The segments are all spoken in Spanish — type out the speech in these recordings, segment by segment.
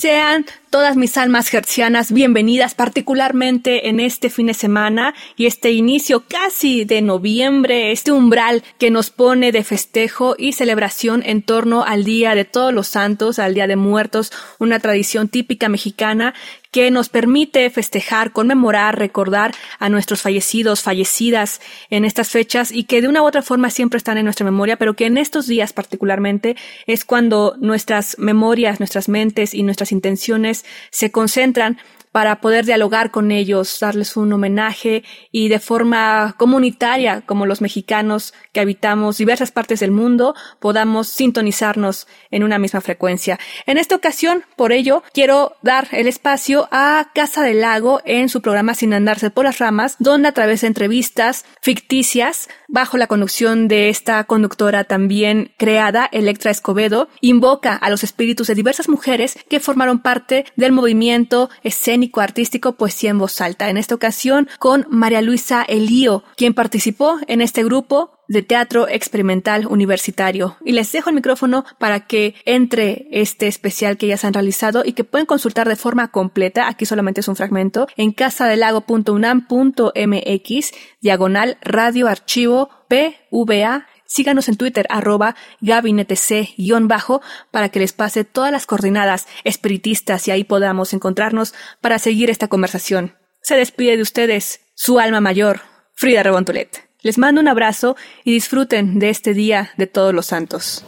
Sean todas mis almas gercianas bienvenidas, particularmente en este fin de semana y este inicio casi de noviembre, este umbral que nos pone de festejo y celebración en torno al Día de Todos los Santos, al Día de Muertos, una tradición típica mexicana que nos permite festejar, conmemorar, recordar a nuestros fallecidos, fallecidas en estas fechas y que de una u otra forma siempre están en nuestra memoria, pero que en estos días particularmente es cuando nuestras memorias, nuestras mentes y nuestras intenciones se concentran para poder dialogar con ellos, darles un homenaje y de forma comunitaria, como los mexicanos que habitamos diversas partes del mundo, podamos sintonizarnos en una misma frecuencia. En esta ocasión, por ello, quiero dar el espacio a Casa del Lago en su programa Sin Andarse por las Ramas, donde a través de entrevistas ficticias, bajo la conducción de esta conductora también creada, Electra Escobedo, invoca a los espíritus de diversas mujeres que formaron parte del movimiento escénico artístico Poesía en Voz Alta. En esta ocasión con María Luisa Elío, quien participó en este grupo de teatro experimental universitario. Y les dejo el micrófono para que entre este especial que ya se han realizado y que pueden consultar de forma completa, aquí solamente es un fragmento, en casadelago.unam.mx, diagonal radio archivo PVA Síganos en Twitter, arroba gabinetec-bajo, para que les pase todas las coordenadas espiritistas y ahí podamos encontrarnos para seguir esta conversación. Se despide de ustedes su alma mayor, Frida Rebontulet. Les mando un abrazo y disfruten de este día de todos los santos.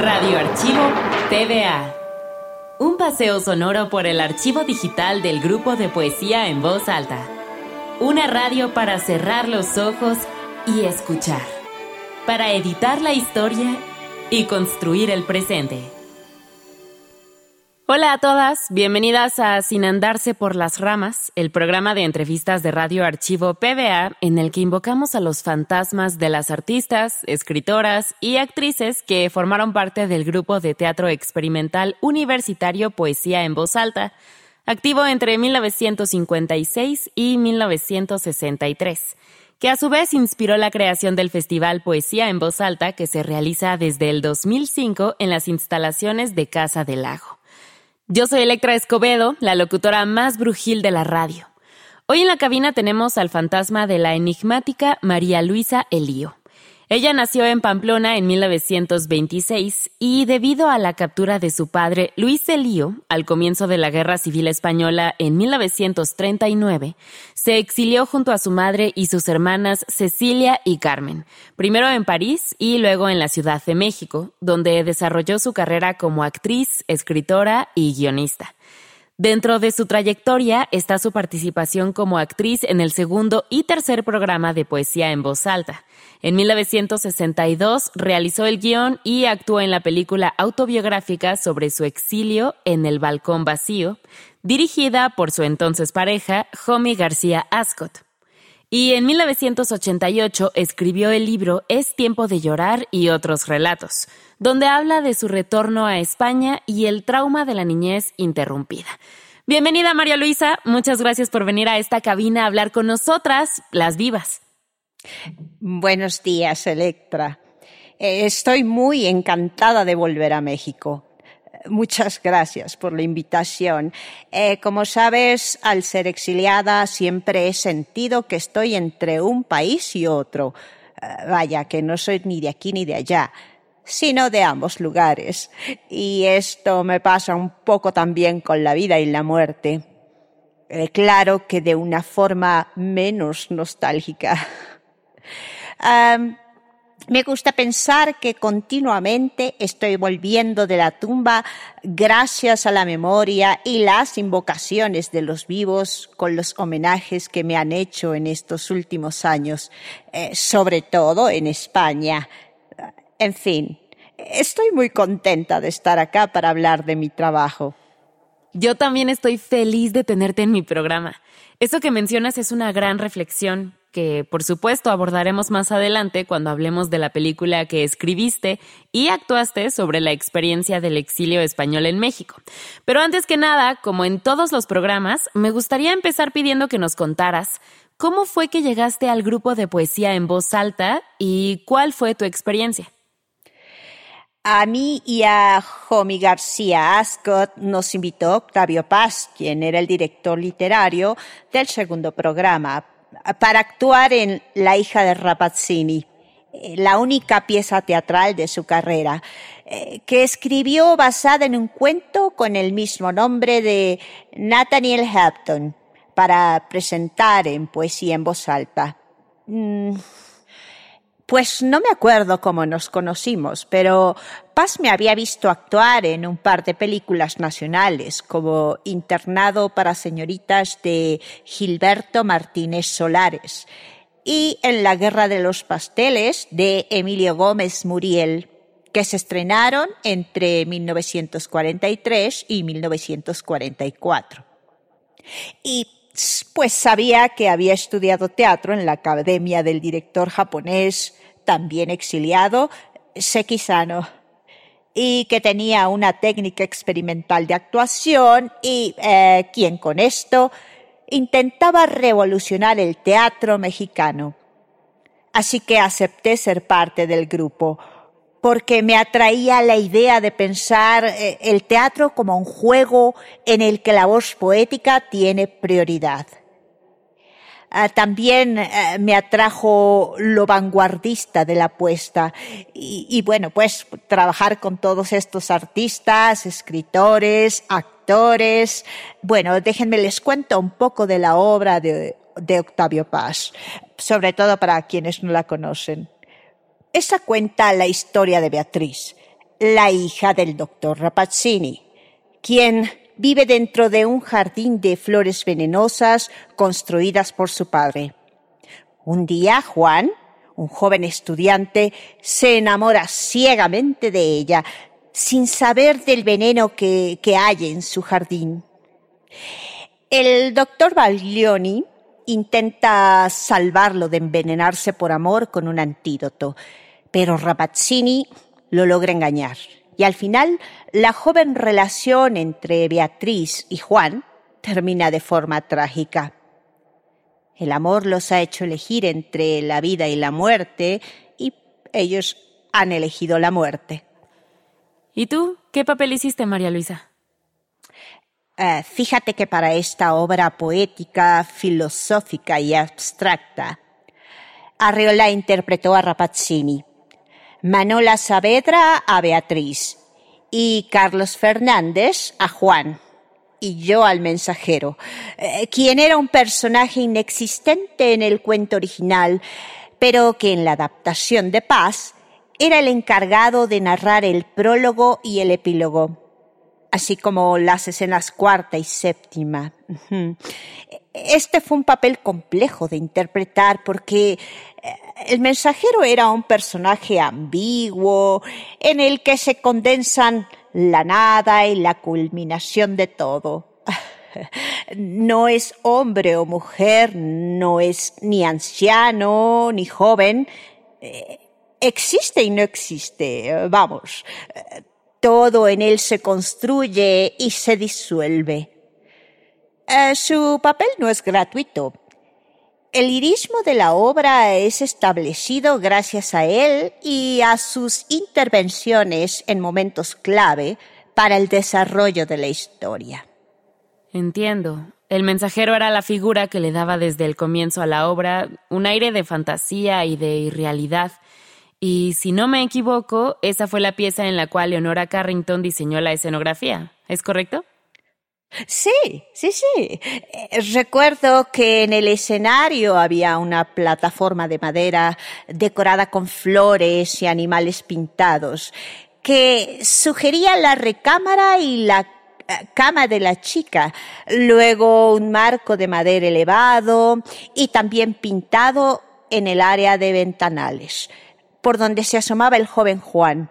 Radio Archivo TVA. Un paseo sonoro por el archivo digital del grupo de poesía en voz alta. Una radio para cerrar los ojos y escuchar para editar la historia y construir el presente. Hola a todas, bienvenidas a Sin Andarse por las Ramas, el programa de entrevistas de Radio Archivo PBA en el que invocamos a los fantasmas de las artistas, escritoras y actrices que formaron parte del grupo de teatro experimental universitario Poesía en Voz Alta, activo entre 1956 y 1963 que a su vez inspiró la creación del Festival Poesía en Voz Alta que se realiza desde el 2005 en las instalaciones de Casa del Lago. Yo soy Electra Escobedo, la locutora más brujil de la radio. Hoy en la cabina tenemos al fantasma de la enigmática María Luisa Elío. Ella nació en Pamplona en 1926 y debido a la captura de su padre Luis Elío al comienzo de la Guerra Civil Española en 1939, se exilió junto a su madre y sus hermanas Cecilia y Carmen, primero en París y luego en la Ciudad de México, donde desarrolló su carrera como actriz, escritora y guionista. Dentro de su trayectoria está su participación como actriz en el segundo y tercer programa de poesía en voz alta. En 1962 realizó el guion y actuó en la película autobiográfica sobre su exilio en el balcón vacío, dirigida por su entonces pareja, Jomi García Ascot. Y en 1988 escribió el libro Es tiempo de llorar y otros relatos, donde habla de su retorno a España y el trauma de la niñez interrumpida. Bienvenida María Luisa, muchas gracias por venir a esta cabina a hablar con nosotras, las vivas. Buenos días, Electra. Eh, Estoy muy encantada de volver a México. Muchas gracias por la invitación. Eh, como sabes, al ser exiliada siempre he sentido que estoy entre un país y otro. Eh, vaya, que no soy ni de aquí ni de allá, sino de ambos lugares. Y esto me pasa un poco también con la vida y la muerte. Eh, claro que de una forma menos nostálgica. me gusta pensar que continuamente estoy volviendo de la tumba gracias a la memoria y las invocaciones de los vivos con los homenajes que me han hecho en estos últimos años, eh, sobre todo en España. En fin, Estoy muy contenta de estar acá para hablar de mi trabajo. Yo también estoy feliz de tenerte en mi programa. Eso que mencionas es una gran reflexión que por supuesto abordaremos más adelante cuando hablemos de la película que escribiste y actuaste sobre la experiencia del exilio español en México. Pero antes que nada, como en todos los programas, me gustaría empezar pidiendo que nos contaras cómo fue que llegaste al grupo de poesía en voz alta y cuál fue tu experiencia. A mí y a Jomi García Ascot nos invitó Octavio Paz, quien era el director literario del segundo programa, para actuar en La hija de Rapazzini, eh, la única pieza teatral de su carrera, eh, que escribió basada en un cuento con el mismo nombre de Nathaniel Hampton, para presentar en poesía en voz alta. Pues no me acuerdo cómo nos conocimos, pero Paz me había visto actuar en un par de películas nacionales, como Internado para señoritas de Gilberto Martínez Solares y en La Guerra de los Pasteles de Emilio Gómez Muriel, que se estrenaron entre 1943 y 1944. Y pues sabía que había estudiado teatro en la Academia del director japonés también exiliado, Sekisano, y que tenía una técnica experimental de actuación y eh, quien con esto intentaba revolucionar el teatro mexicano. Así que acepté ser parte del grupo, porque me atraía la idea de pensar eh, el teatro como un juego en el que la voz poética tiene prioridad. Ah, también eh, me atrajo lo vanguardista de la apuesta. Y, bueno, pues trabajar con todos estos artistas, escritores, actores. Bueno, déjenme les cuento un poco de la obra de Octavio Paz, sobre todo para quienes no la conocen. Esa cuenta la historia de Beatriz, la hija del doctor Rapazzini, quien vive dentro de un jardín de flores venenosas construidas por su padre. Un día Juan, un joven estudiante, se enamora ciegamente de ella, sin saber del veneno que, hay en su jardín. El doctor Baglioni intenta salvarlo de envenenarse por amor con un antídoto, pero Rapazzini lo logra engañar y al final la joven relación entre Beatriz y Juan termina de forma trágica. El amor los ha hecho elegir entre la vida y la muerte y ellos han elegido la muerte. ¿Y tú qué papel hiciste, María Luisa? Eh, fíjate que para esta obra poética, filosófica y abstracta, Arreola interpretó a Rapazzini, Manola Saavedra a Beatriz y Carlos Fernández a Juan y yo al mensajero, eh, quien era un personaje inexistente en el cuento original, pero que en la adaptación de Paz era el encargado de narrar el prólogo y el epílogo, así como las escenas cuarta y séptima. Este fue un papel complejo de interpretar porque eh, el mensajero era un personaje ambiguo en el que se condensan la nada y la culminación de todo. No es hombre o mujer, no es ni anciano ni joven. Eh, existe y no existe, vamos. Todo en él se construye y se disuelve. Eh, su papel no es gratuito. El lirismo de la obra es establecido gracias a él y a sus intervenciones en momentos clave para el desarrollo de la historia. Entiendo. El mensajero era la figura que le daba desde el comienzo a la obra un aire de fantasía y de irrealidad. Y si no me equivoco, esa fue la pieza en la cual Leonora Carrington diseñó la escenografía. ¿Es correcto? Sí, sí, sí. Eh, recuerdo que en el escenario había una plataforma de madera decorada con flores y animales pintados que sugería la recámara y la eh, cama de la chica, luego un marco de madera elevado y también pintado en el área de ventanales, por donde se asomaba el joven Juan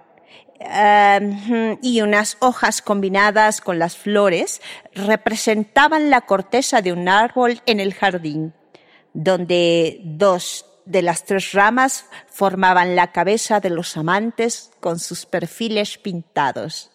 Em, y unas hojas combinadas con las flores representaban la corteza de un árbol en el jardín, donde dos de las tres ramas formaban la cabeza de los amantes con sus perfiles pintados.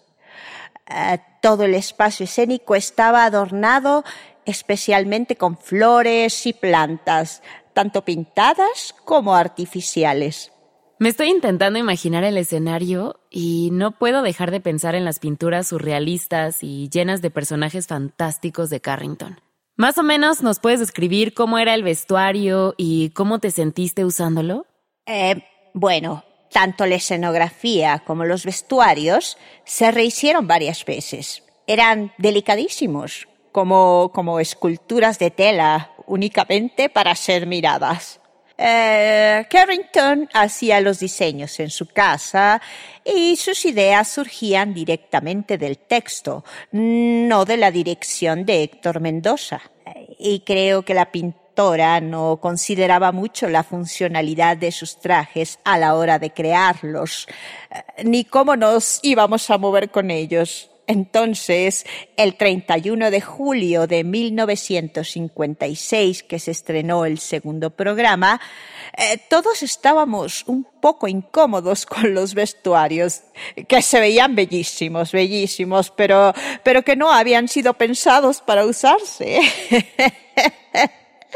Eh, todo el espacio escénico estaba adornado especialmente con flores y plantas, tanto pintadas como artificiales. Me estoy intentando imaginar el escenario y no puedo dejar de pensar en las pinturas surrealistas y llenas de personajes fantásticos de Carrington. Más o menos nos puedes describir cómo era el vestuario y cómo te sentiste usándolo. Eh, bueno, tanto la escenografía como los vestuarios se rehicieron varias veces. Eran delicadísimos, como, como esculturas de tela únicamente para ser miradas. Eh, Carrington hacía los diseños en su casa y sus ideas surgían directamente del texto, no de la dirección de Héctor Mendoza. Y creo que la pintora no consideraba mucho la funcionalidad de sus trajes a la hora de crearlos, eh, ni cómo nos íbamos a mover con ellos. Entonces, el 31 de julio de 1956, que se estrenó el segundo programa, eh, todos estábamos un poco incómodos con los vestuarios, que se veían bellísimos, bellísimos, pero, pero que no habían sido pensados para usarse.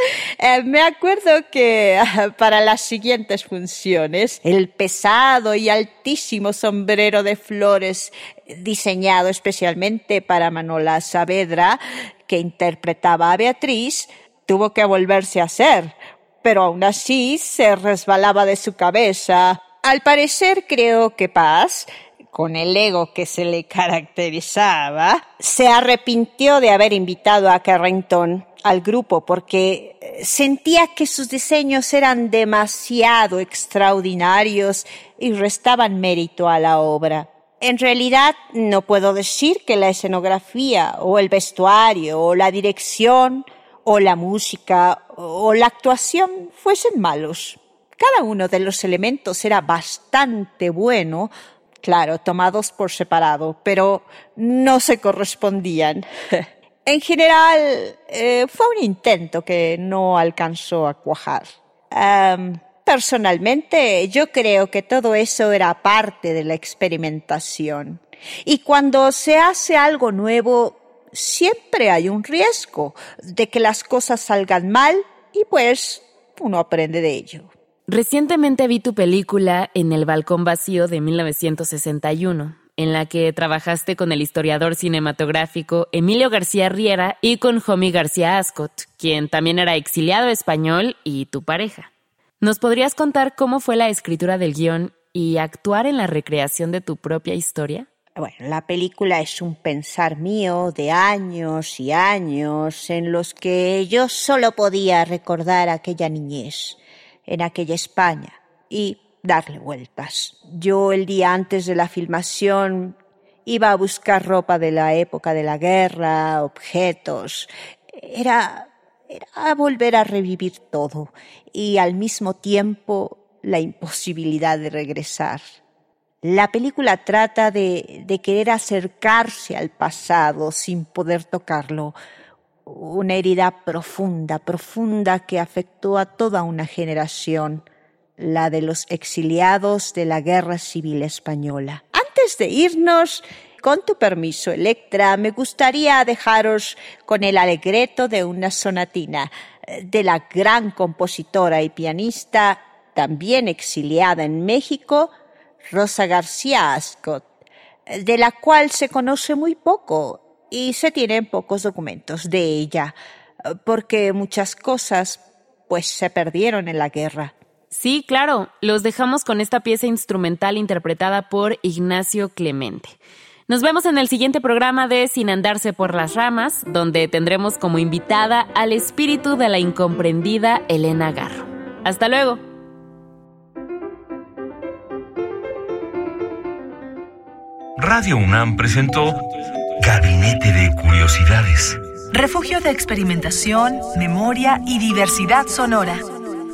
Eh, me acuerdo que para las siguientes funciones, el pesado y altísimo sombrero de flores diseñado especialmente para Manola Saavedra, que interpretaba a Beatriz, tuvo que volverse a hacer, pero aún así se resbalaba de su cabeza. Al parecer creo que Paz con el ego que se le caracterizaba, se arrepintió de haber invitado a Carrington al grupo porque eh, sentía que sus diseños eran demasiado extraordinarios y restaban mérito a la obra. En realidad no puedo decir que la escenografía o el vestuario o la dirección o la música o la actuación fuesen malos. Cada uno de los elementos era bastante bueno, claro, tomados por separado, pero no se correspondían. En general, eh, fue un intento que no alcanzó a cuajar. personalmente, yo creo que todo eso era parte de la experimentación. Y cuando se hace algo nuevo, siempre hay un riesgo de que las cosas salgan mal y pues uno aprende de ello. Recientemente vi tu película En el Balcón Vacío de 1961 en la que trabajaste con el historiador cinematográfico Emilio García Riera y con Jomi García Ascot, quien también era exiliado español y tu pareja. ¿Nos podrías contar cómo fue la escritura del guion y actuar en la recreación de tu propia historia? Bueno, la película es un pensar mío de años y años en los que yo solo podía recordar aquella niñez, en aquella España, y darle vueltas. Yo el día antes de la filmación iba a buscar ropa de la época de la guerra, objetos. Era, era volver a revivir todo y al mismo tiempo la imposibilidad de regresar. La película trata de, de querer acercarse al pasado sin poder tocarlo, una herida profunda, profunda que afectó a toda una generación la de los exiliados de la Guerra Civil Española. Antes de irnos, con tu permiso, Electra, me gustaría dejaros con el alegreto de una sonatina eh, de la gran compositora y pianista, también exiliada en México, Rosa García Ascot, eh, de la cual se conoce muy poco y se tienen pocos documentos de ella, eh, porque muchas cosas pues se perdieron en la guerra. Sí, claro, los dejamos con esta pieza instrumental interpretada por Ignacio Clemente. Nos vemos en el siguiente programa de Sin andarse por las ramas, donde tendremos como invitada al espíritu de la incomprendida Elena Garro. Hasta luego. Radio UNAM presentó Gabinete de Curiosidades. Refugio de experimentación, memoria y diversidad sonora.